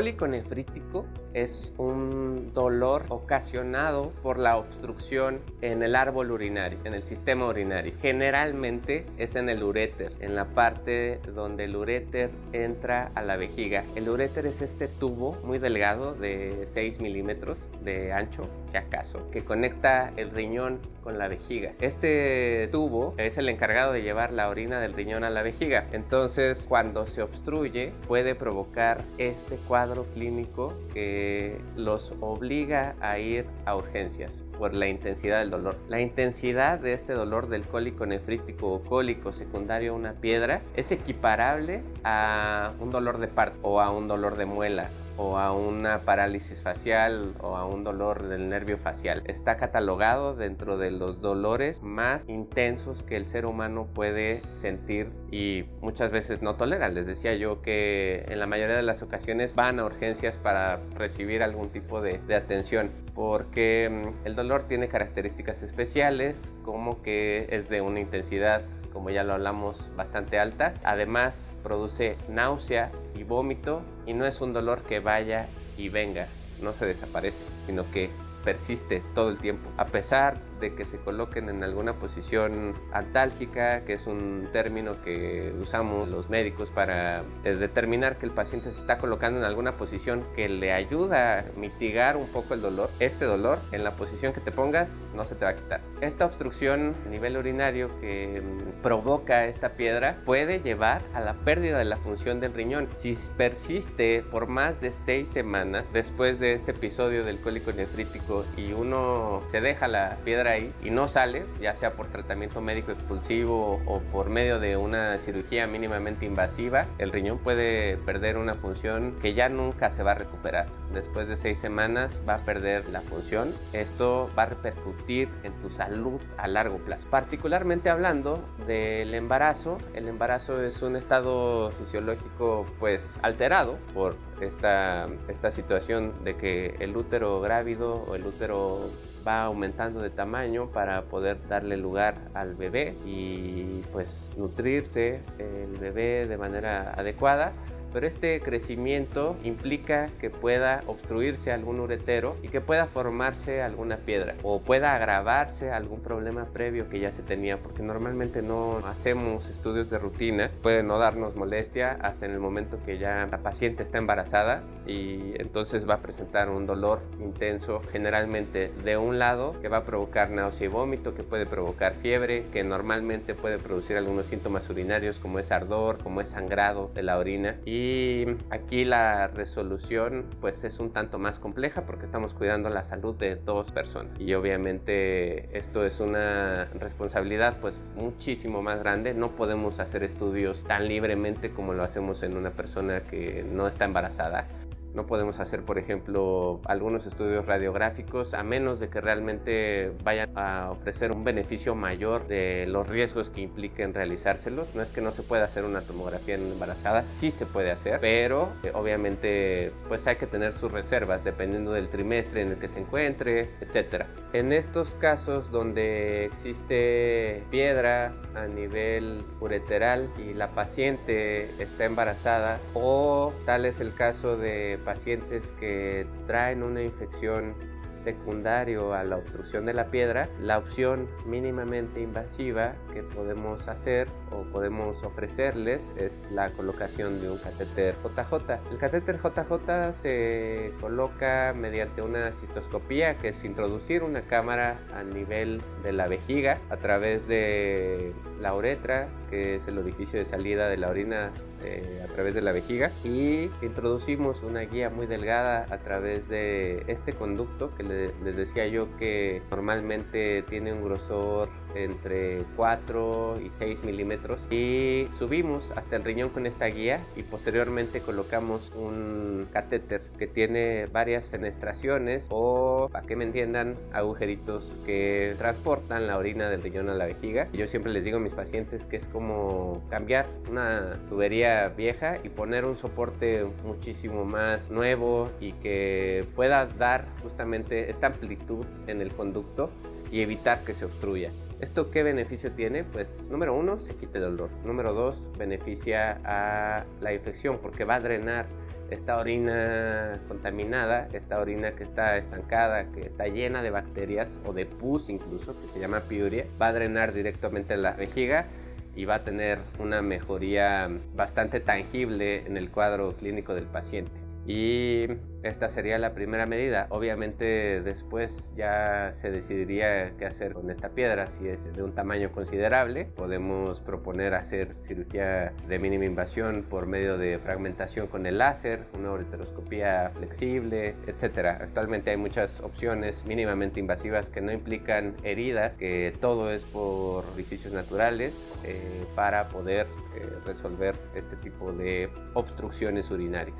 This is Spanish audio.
cólico nefrítico es un dolor ocasionado por la obstrucción en el árbol urinario, en el sistema urinario. Generalmente es en el uréter, en la parte donde el uréter entra a la vejiga. El uréter es este tubo muy delgado de 6 milímetros de ancho, si acaso, que conecta el riñón con la vejiga. Este tubo es el encargado de llevar la orina del riñón a la vejiga. Entonces, cuando se obstruye, puede provocar este cuadro clínico que los obliga a ir a urgencias por la intensidad del dolor. La intensidad de este dolor del cólico nefrítico o cólico secundario a una piedra es equiparable a un dolor de parto o a un dolor de muela o a una parálisis facial o a un dolor del nervio facial. Está catalogado dentro de los dolores más intensos que el ser humano puede sentir y muchas veces no tolera. Les decía yo que en la mayoría de las ocasiones van a urgencias para recibir algún tipo de, de atención porque mm, el dolor tiene características especiales como que es de una intensidad como ya lo hablamos, bastante alta. Además, produce náusea y vómito y no es un dolor que vaya y venga, no se desaparece, sino que persiste todo el tiempo. A pesar de que se coloquen en alguna posición altálgica, que es un término que usamos los médicos para determinar que el paciente se está colocando en alguna posición que le ayuda a mitigar un poco el dolor. Este dolor, en la posición que te pongas, no se te va a quitar. Esta obstrucción a nivel urinario que provoca esta piedra puede llevar a la pérdida de la función del riñón. Si persiste por más de seis semanas después de este episodio del cólico nefrítico y uno se deja la piedra y no sale, ya sea por tratamiento médico expulsivo o por medio de una cirugía mínimamente invasiva, el riñón puede perder una función que ya nunca se va a recuperar. Después de seis semanas va a perder la función. Esto va a repercutir en tu salud a largo plazo. Particularmente hablando del embarazo, el embarazo es un estado fisiológico pues alterado por esta, esta situación de que el útero grávido o el útero va aumentando de tamaño para poder darle lugar al bebé y pues nutrirse el bebé de manera adecuada. Pero este crecimiento implica que pueda obstruirse algún uretero y que pueda formarse alguna piedra o pueda agravarse algún problema previo que ya se tenía, porque normalmente no hacemos estudios de rutina, puede no darnos molestia hasta en el momento que ya la paciente está embarazada y entonces va a presentar un dolor intenso, generalmente de un lado, que va a provocar náusea y vómito, que puede provocar fiebre, que normalmente puede producir algunos síntomas urinarios como es ardor, como es sangrado de la orina. Y aquí la resolución pues es un tanto más compleja porque estamos cuidando la salud de dos personas. Y obviamente esto es una responsabilidad pues muchísimo más grande. No podemos hacer estudios tan libremente como lo hacemos en una persona que no está embarazada no podemos hacer, por ejemplo, algunos estudios radiográficos a menos de que realmente vayan a ofrecer un beneficio mayor de los riesgos que impliquen realizárselos. No es que no se pueda hacer una tomografía en embarazada, sí se puede hacer, pero eh, obviamente pues hay que tener sus reservas dependiendo del trimestre en el que se encuentre, etc. En estos casos donde existe piedra a nivel ureteral y la paciente está embarazada o tal es el caso de pacientes que traen una infección secundario a la obstrucción de la piedra, la opción mínimamente invasiva que podemos hacer o podemos ofrecerles es la colocación de un catéter JJ. El catéter JJ se coloca mediante una cistoscopía, que es introducir una cámara a nivel de la vejiga a través de la uretra, que es el orificio de salida de la orina eh, a través de la vejiga. Y introducimos una guía muy delgada a través de este conducto que les decía yo que normalmente tiene un grosor entre 4 y 6 milímetros. Y subimos hasta el riñón con esta guía y posteriormente colocamos un catéter que tiene varias fenestraciones o para que me entiendan agujeritos que transportan la orina del riñón a la vejiga. Yo siempre les digo a mis pacientes que es como cambiar una tubería vieja y poner un soporte muchísimo más nuevo y que pueda dar justamente esta amplitud en el conducto y evitar que se obstruya. ¿Esto qué beneficio tiene? Pues número uno, se quita el dolor. Número dos, beneficia a la infección porque va a drenar esta orina contaminada, esta orina que está estancada, que está llena de bacterias o de pus incluso, que se llama piuria, va a drenar directamente la vejiga y va a tener una mejoría bastante tangible en el cuadro clínico del paciente. Y esta sería la primera medida. Obviamente después ya se decidiría qué hacer con esta piedra. Si es de un tamaño considerable, podemos proponer hacer cirugía de mínima invasión por medio de fragmentación con el láser, una ureteroscopía flexible, etc. Actualmente hay muchas opciones mínimamente invasivas que no implican heridas, que todo es por orificios naturales eh, para poder eh, resolver este tipo de obstrucciones urinarias.